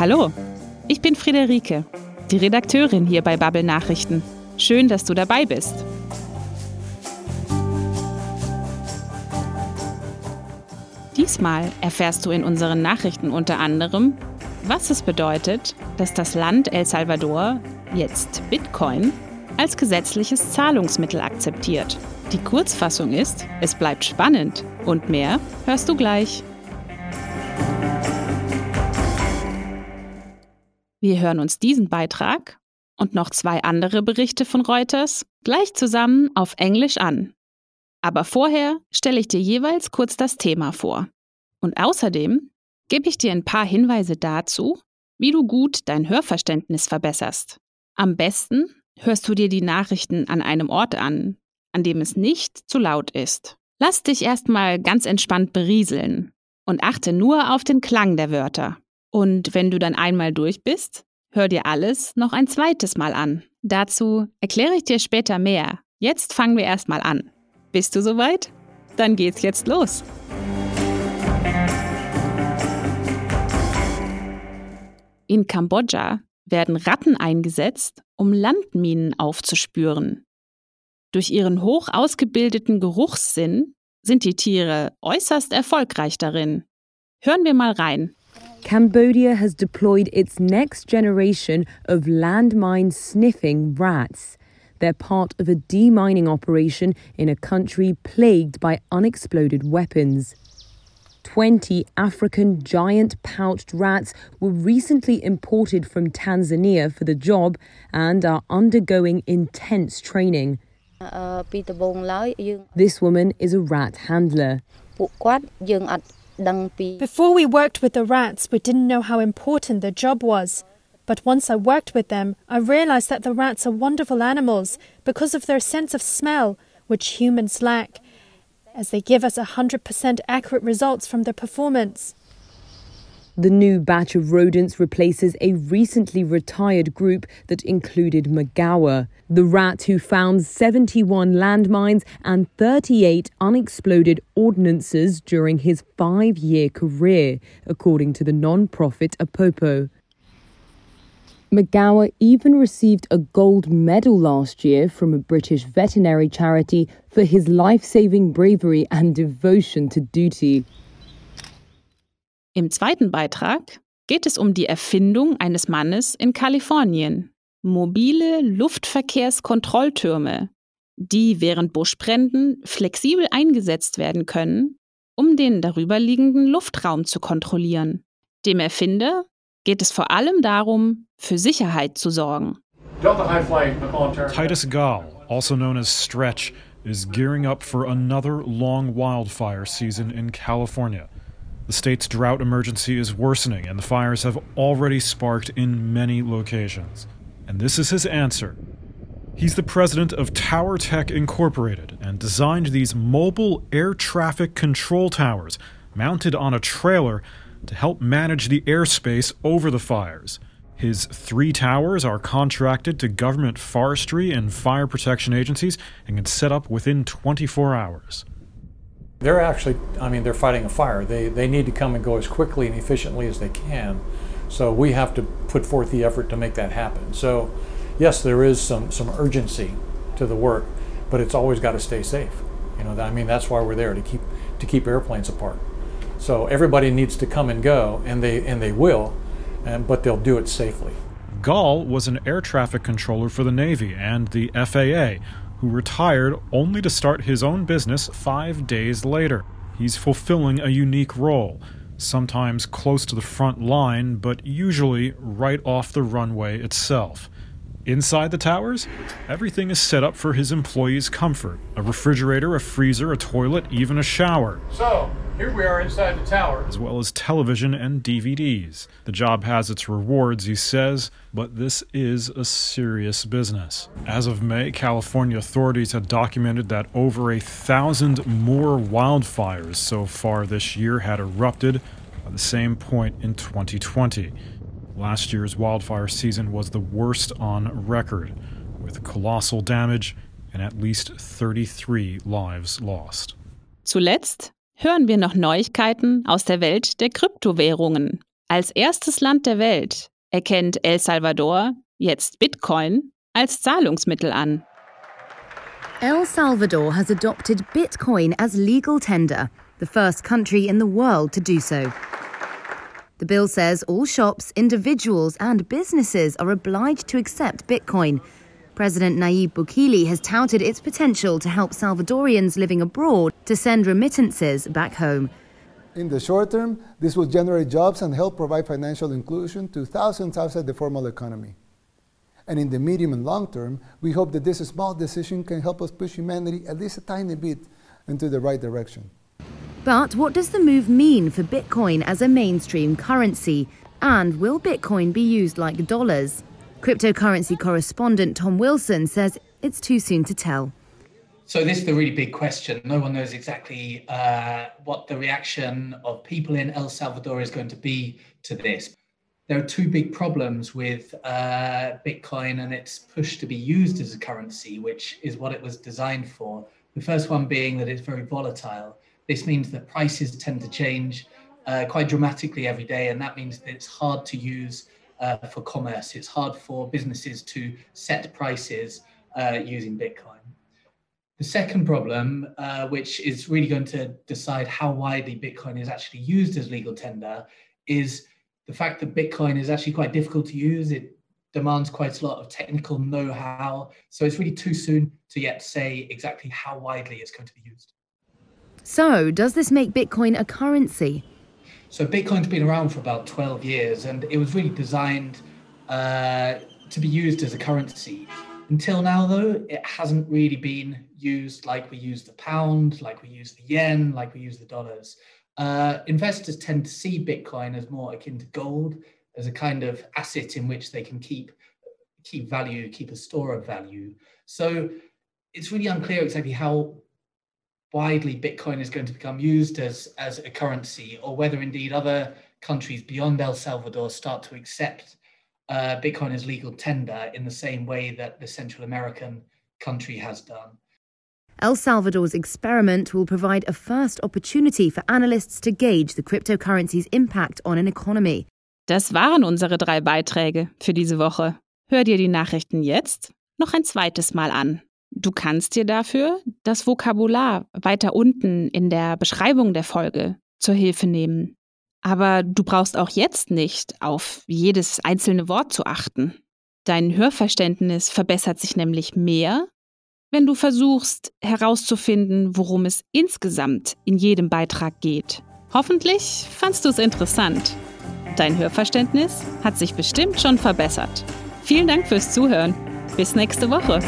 Hallo, ich bin Friederike, die Redakteurin hier bei Bubble Nachrichten. Schön, dass du dabei bist. Diesmal erfährst du in unseren Nachrichten unter anderem, was es bedeutet, dass das Land El Salvador jetzt Bitcoin als gesetzliches Zahlungsmittel akzeptiert. Die Kurzfassung ist, es bleibt spannend und mehr hörst du gleich. Wir hören uns diesen Beitrag und noch zwei andere Berichte von Reuters gleich zusammen auf Englisch an. Aber vorher stelle ich dir jeweils kurz das Thema vor. Und außerdem gebe ich dir ein paar Hinweise dazu, wie du gut dein Hörverständnis verbesserst. Am besten hörst du dir die Nachrichten an einem Ort an, an dem es nicht zu laut ist. Lass dich erstmal ganz entspannt berieseln und achte nur auf den Klang der Wörter. Und wenn du dann einmal durch bist, hör dir alles noch ein zweites Mal an. Dazu erkläre ich dir später mehr. Jetzt fangen wir erstmal an. Bist du soweit? Dann geht's jetzt los. In Kambodscha werden Ratten eingesetzt, um Landminen aufzuspüren. Durch ihren hoch ausgebildeten Geruchssinn sind die Tiere äußerst erfolgreich darin. Hören wir mal rein. Cambodia has deployed its next generation of landmine sniffing rats. They're part of a demining operation in a country plagued by unexploded weapons. 20 African giant pouched rats were recently imported from Tanzania for the job and are undergoing intense training. This woman is a rat handler. Before we worked with the rats, we didn't know how important the job was. But once I worked with them, I realized that the rats are wonderful animals because of their sense of smell, which humans lack, as they give us 100% accurate results from their performance. The new batch of rodents replaces a recently retired group that included Magawa, the rat who found 71 landmines and 38 unexploded ordnances during his five year career, according to the non profit Apopo. Magawa even received a gold medal last year from a British veterinary charity for his life saving bravery and devotion to duty. Im zweiten Beitrag geht es um die Erfindung eines Mannes in Kalifornien. Mobile Luftverkehrskontrolltürme, die während Buschbränden flexibel eingesetzt werden können, um den darüberliegenden Luftraum zu kontrollieren. Dem Erfinder geht es vor allem darum, für Sicherheit zu sorgen. Titus Gall, also known as Stretch, is gearing up for another long wildfire season in California. The state's drought emergency is worsening, and the fires have already sparked in many locations. And this is his answer. He's the president of Tower Tech Incorporated and designed these mobile air traffic control towers mounted on a trailer to help manage the airspace over the fires. His three towers are contracted to government forestry and fire protection agencies and can set up within 24 hours. They're actually, I mean, they're fighting a fire. They, they need to come and go as quickly and efficiently as they can. So we have to put forth the effort to make that happen. So, yes, there is some, some urgency to the work, but it's always got to stay safe. You know, I mean, that's why we're there to keep to keep airplanes apart. So everybody needs to come and go, and they and they will, and, but they'll do it safely. Gall was an air traffic controller for the Navy and the FAA, who retired only to start his own business five days later. He's fulfilling a unique role, sometimes close to the front line, but usually right off the runway itself. Inside the towers, everything is set up for his employees' comfort a refrigerator, a freezer, a toilet, even a shower. So, here we are inside the tower. As well as television and DVDs. The job has its rewards, he says, but this is a serious business. As of May, California authorities had documented that over a thousand more wildfires so far this year had erupted by the same point in 2020. Last year's wildfire season was the worst on record, with colossal damage and at least 33 lives lost. Zuletzt hören wir noch Neuigkeiten aus der Welt der Kryptowährungen. Als erstes Land der Welt erkennt El Salvador jetzt Bitcoin als Zahlungsmittel an. El Salvador has adopted Bitcoin as legal tender, the first country in the world to do so. The bill says all shops, individuals, and businesses are obliged to accept Bitcoin. President Nayib Bukele has touted its potential to help Salvadorians living abroad to send remittances back home. In the short term, this will generate jobs and help provide financial inclusion to thousands outside the formal economy. And in the medium and long term, we hope that this small decision can help us push humanity at least a tiny bit into the right direction. But what does the move mean for Bitcoin as a mainstream currency? And will Bitcoin be used like dollars? Cryptocurrency correspondent Tom Wilson says it's too soon to tell. So this is the really big question. No one knows exactly uh, what the reaction of people in El Salvador is going to be to this. There are two big problems with uh, Bitcoin and its push to be used as a currency, which is what it was designed for. The first one being that it's very volatile. This means that prices tend to change uh, quite dramatically every day, and that means that it's hard to use uh, for commerce. It's hard for businesses to set prices uh, using Bitcoin. The second problem, uh, which is really going to decide how widely Bitcoin is actually used as legal tender, is the fact that Bitcoin is actually quite difficult to use. It demands quite a lot of technical know how. So it's really too soon to yet say exactly how widely it's going to be used. So, does this make Bitcoin a currency? So Bitcoin's been around for about 12 years and it was really designed uh, to be used as a currency. Until now, though, it hasn't really been used like we use the pound, like we use the yen, like we use the dollars. Uh, investors tend to see Bitcoin as more akin to gold, as a kind of asset in which they can keep keep value, keep a store of value. So it's really unclear exactly how widely Bitcoin is going to become used as, as a currency, or whether indeed other countries beyond El Salvador start to accept uh, Bitcoin as legal tender in the same way that the Central American country has done. El Salvador's experiment will provide a first opportunity for analysts to gauge the cryptocurrency's impact on an economy. Das waren unsere drei Beiträge für diese Woche. Hör dir die Nachrichten jetzt noch ein zweites Mal an. Du kannst dir dafür das Vokabular weiter unten in der Beschreibung der Folge zur Hilfe nehmen. Aber du brauchst auch jetzt nicht auf jedes einzelne Wort zu achten. Dein Hörverständnis verbessert sich nämlich mehr, wenn du versuchst herauszufinden, worum es insgesamt in jedem Beitrag geht. Hoffentlich fandst du es interessant. Dein Hörverständnis hat sich bestimmt schon verbessert. Vielen Dank fürs Zuhören. Bis nächste Woche.